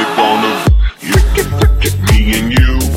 it on the lick it, it, me and you.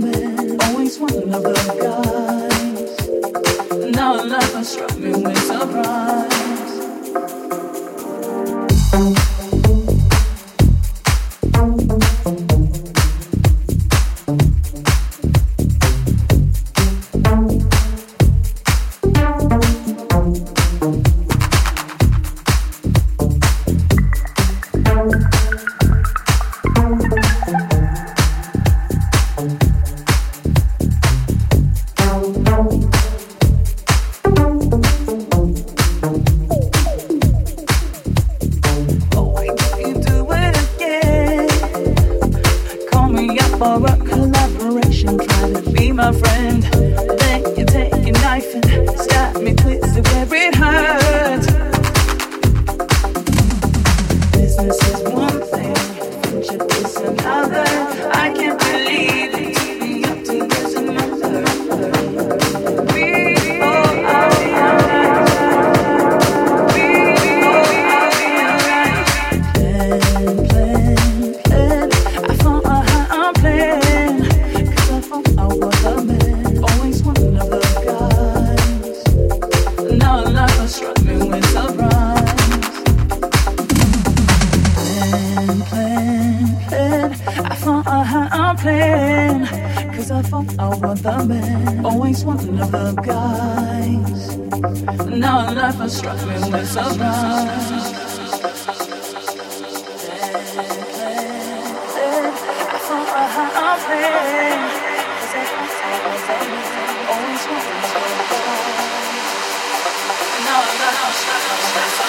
The